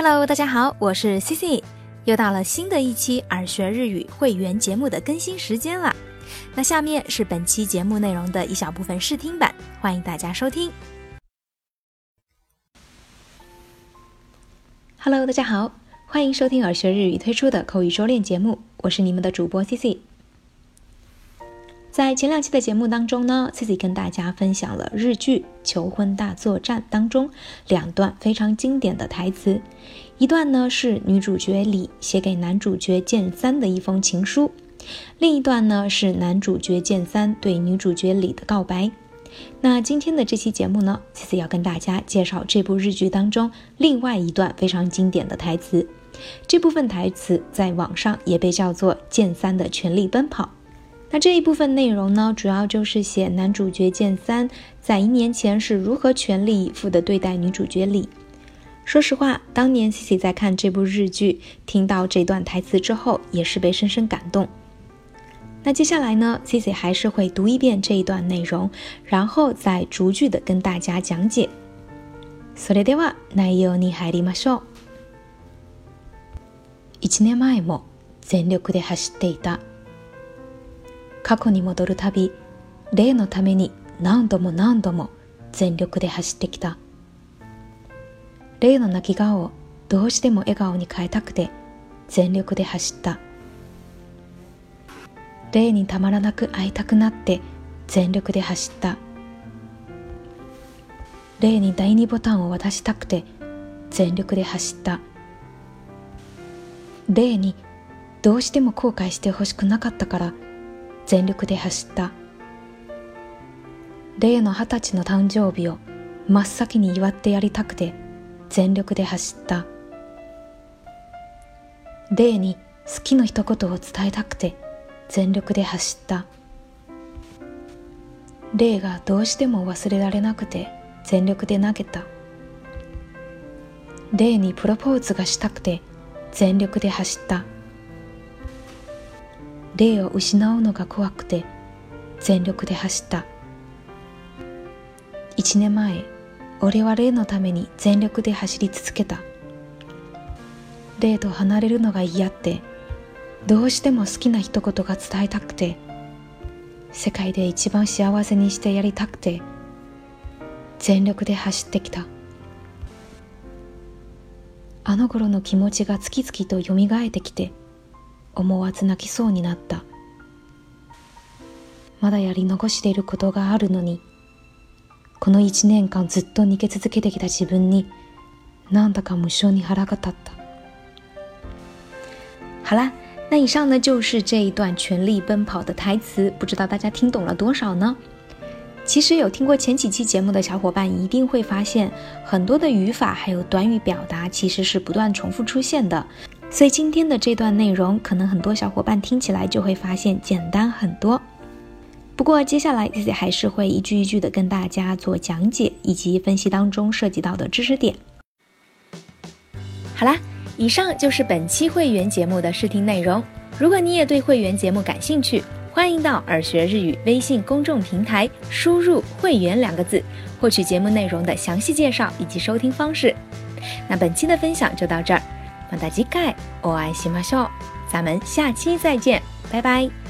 Hello，大家好，我是 C C，又到了新的一期耳学日语会员节目的更新时间了。那下面是本期节目内容的一小部分试听版，欢迎大家收听。Hello，大家好，欢迎收听耳学日语推出的口语周练节目，我是你们的主播 C C。在前两期的节目当中呢，Cici 跟大家分享了日剧《求婚大作战》当中两段非常经典的台词，一段呢是女主角李写给男主角剑三的一封情书，另一段呢是男主角剑三对女主角李的告白。那今天的这期节目呢，Cici 要跟大家介绍这部日剧当中另外一段非常经典的台词，这部分台词在网上也被叫做剑三的全力奔跑。那这一部分内容呢，主要就是写男主角剑三在一年前是如何全力以赴地对待女主角里。说实话，当年 Cici 在看这部日剧，听到这段台词之后，也是被深深感动。那接下来呢，c i c i 还是会读一遍这一段内容，然后再逐句的跟大家讲解。一年前も全力で走っていた。過去に戻るたび例のために何度も何度も全力で走ってきた例の泣き顔をどうしても笑顔に変えたくて全力で走った霊にたまらなく会いたくなって全力で走った霊に第二ボタンを渡したくて全力で走った霊にどうしても後悔してほしくなかったから全力で走った例の二十歳の誕生日を真っ先に祝ってやりたくて全力で走った例に好きの一言を伝えたくて全力で走った例がどうしても忘れられなくて全力で投げた例にプロポーズがしたくて全力で走った霊を失うのが怖くて全力で走った1年前俺は霊のために全力で走り続けた霊と離れるのが嫌ってどうしても好きな一言が伝えたくて世界で一番幸せにしてやりたくて全力で走ってきたあの頃の気持ちが月々と蘇ってきて思わず泣きそうになった。まだやり残しいることがあるのに、この一年間ずっと逃げ続けてきた自分に、なんだか無性に腹が立った。好啦，那以上呢就是这一段《全力奔跑》的台词，不知道大家听懂了多少呢？其实有听过前几期节目的小伙伴一定会发现，很多的语法还有短语表达其实是不断重复出现的。所以今天的这段内容，可能很多小伙伴听起来就会发现简单很多。不过接下来自己还是会一句一句的跟大家做讲解以及分析当中涉及到的知识点。好啦，以上就是本期会员节目的试听内容。如果你也对会员节目感兴趣，欢迎到耳学日语微信公众平台输入“会员”两个字，获取节目内容的详细介绍以及收听方式。那本期的分享就到这儿。また次回お会いしましょう。咱们下期再见，拜拜。